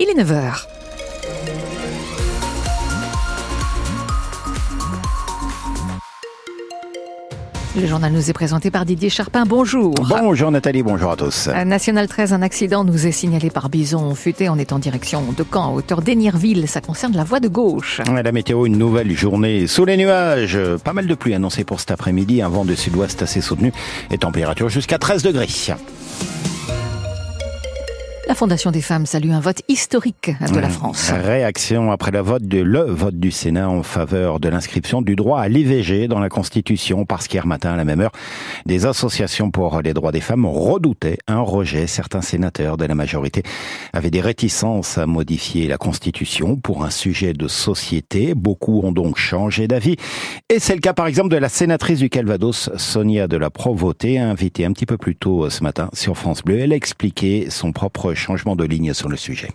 Il est 9h. Le journal nous est présenté par Didier Charpin. Bonjour. Bonjour Nathalie, bonjour à tous. À National 13, un accident nous est signalé par Bison Futé. On est en direction de Caen, à hauteur d'Enirville. Ça concerne la voie de gauche. La météo, une nouvelle journée sous les nuages. Pas mal de pluie annoncée pour cet après-midi. Un vent de sud-ouest assez soutenu et température jusqu'à 13 degrés. Fondation des femmes salue un vote historique de la France. Réaction après le vote de le vote du Sénat en faveur de l'inscription du droit à l'IVG dans la Constitution parce qu'hier matin à la même heure, des associations pour les droits des femmes redoutaient un rejet. Certains sénateurs de la majorité avaient des réticences à modifier la Constitution pour un sujet de société. Beaucoup ont donc changé d'avis. Et c'est le cas par exemple de la sénatrice du Calvados, Sonia de la Provoté, invitée un petit peu plus tôt ce matin sur France Bleu. Elle a expliqué son propre changement de ligne sur le sujet.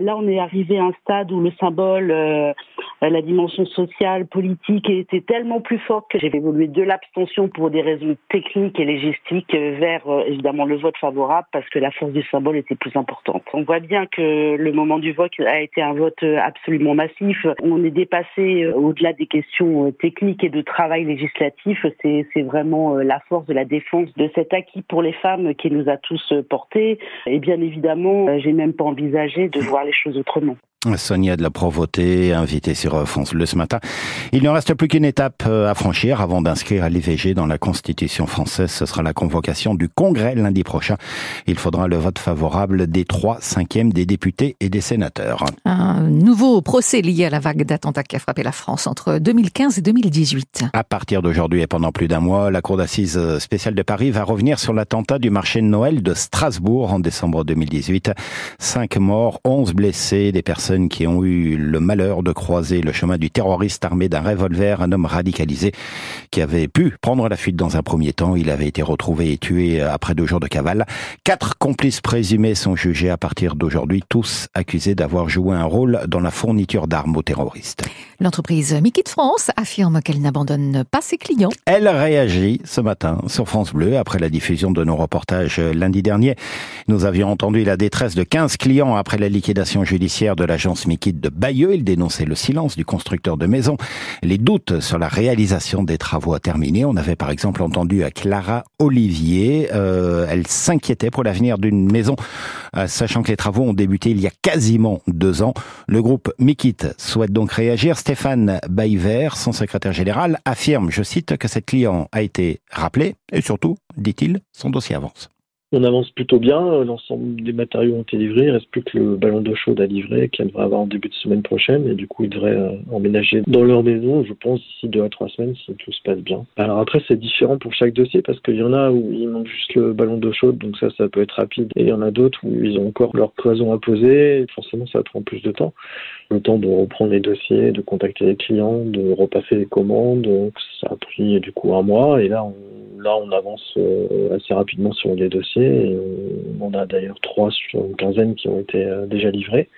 Là, on est arrivé à un stade où le symbole, euh, la dimension sociale, politique était tellement plus forte j'ai évolué de l'abstention pour des raisons techniques et légistiques vers euh, évidemment le vote favorable parce que la force du symbole était plus importante. On voit bien que le moment du vote a été un vote absolument massif. On est dépassé euh, au-delà des questions techniques et de travail législatif. C'est vraiment la force de la défense de cet acquis pour les femmes qui nous a tous portés. Et bien évidemment, j'ai même pas envisagé de voir les choses autrement. Sonia de la Provoté, invitée sur France Bleu ce matin. Il ne reste plus qu'une étape euh, à franchir avant d'inscrire à l'IVG dans la Constitution française. Ce sera la convocation du Congrès lundi prochain. Il faudra le vote favorable des trois cinquièmes des députés et des sénateurs. Un nouveau procès lié à la vague d'attentats qui a frappé la France entre 2015 et 2018. À partir d'aujourd'hui et pendant plus d'un mois, la Cour d'assises spéciale de Paris va revenir sur l'attentat du marché de Noël de Strasbourg en décembre 2018. Cinq morts, onze blessés, des personnes qui ont eu le malheur de croiser le chemin du terroriste armé d'un revolver, un homme radicalisé qui avait pu prendre la fuite dans un premier temps. Il avait été retrouvé et tué après deux jours de cavale. Quatre complices présumés sont jugés à partir d'aujourd'hui, tous accusés d'avoir joué un rôle dans la fourniture d'armes aux terroristes. L'entreprise Mickey de France affirme qu'elle n'abandonne pas ses clients. Elle réagit ce matin sur France Bleu après la diffusion de nos reportages lundi dernier. Nous avions entendu la détresse de 15 clients après la liquidation judiciaire de l'agence Mickey de Bayeux. Il dénonçait le silence du constructeur de maisons, les doutes sur la réalisation des travaux à terminer. On avait par exemple entendu à Clara Olivier. Euh, elle s'inquiétait pour l'avenir d'une maison, euh, sachant que les travaux ont débuté il y a quasiment deux ans. Le groupe Mikit souhaite donc réagir. Stéphane Baïver, son secrétaire général, affirme, je cite, que cette client a été rappelée et surtout, dit-il, son dossier avance. On avance plutôt bien, l'ensemble des matériaux ont été livrés, il reste plus que le ballon d'eau chaude à livrer qu'elle devrait avoir en début de semaine prochaine et du coup ils devraient euh, emménager dans leur maison, je pense, d'ici deux à trois semaines si tout se passe bien. Alors après c'est différent pour chaque dossier parce qu'il y en a où il manque juste le ballon d'eau chaude, donc ça ça peut être rapide et il y en a d'autres où ils ont encore leur cloison à poser et forcément ça prend plus de temps. Le temps de reprendre les dossiers, de contacter les clients, de repasser les commandes, donc ça a pris du coup un mois et là on là, on avance euh, assez rapidement sur les dossiers. On a d'ailleurs trois sur une quinzaine qui ont été euh, déjà livrés.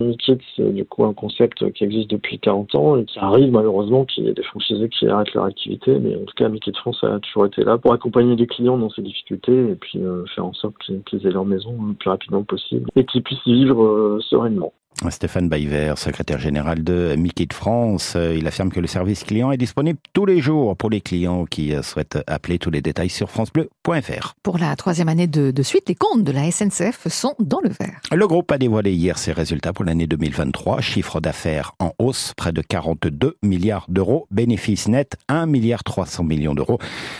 Mikit, c'est du coup un concept qui existe depuis 40 ans et qui arrive malheureusement qu'il y ait des franchisés qui arrêtent leur activité. Mais en tout cas, Mikit France a toujours été là pour accompagner les clients dans ces difficultés et puis euh, faire en sorte qu'ils aient leur maison le plus rapidement possible et qu'ils puissent vivre sereinement. Stéphane Baïver, secrétaire général de Mickey de France, euh, il affirme que le service client est disponible tous les jours pour les clients qui euh, souhaitent appeler tous les détails sur francebleu.fr. Pour la troisième année de, de, suite, les comptes de la SNCF sont dans le vert. Le groupe a dévoilé hier ses résultats pour l'année 2023. Chiffre d'affaires en hausse, près de 42 milliards d'euros. Bénéfice net, 1 milliard 300 millions d'euros.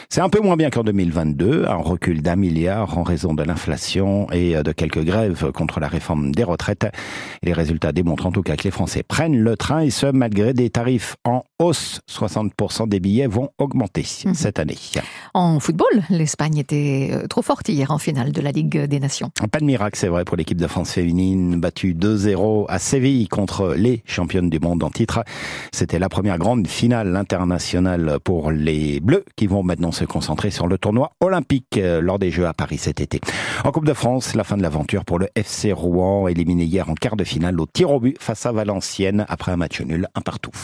C'est un peu moins bien qu'en 2022, un recul d'un milliard en raison de l'inflation et de quelques grèves contre la réforme des retraites. Les résultats démontrent en tout cas que les Français prennent le train et ce malgré des tarifs en hausse. 60% des billets vont augmenter mhm. cette année. En football, l'Espagne était euh, trop forte hier en finale de la Ligue des Nations. Pas de miracle, c'est vrai, pour l'équipe de France féminine, battue 2-0 à Séville contre les championnes du monde en titre. C'était la première grande finale internationale pour les Bleus qui vont maintenant se concentrer sur le tournoi olympique euh, lors des Jeux à Paris cet été. En Coupe de France, la fin de l'aventure pour le FC Rouen, éliminé hier en quart de au tir au but face à Valenciennes après un match nul, un partout.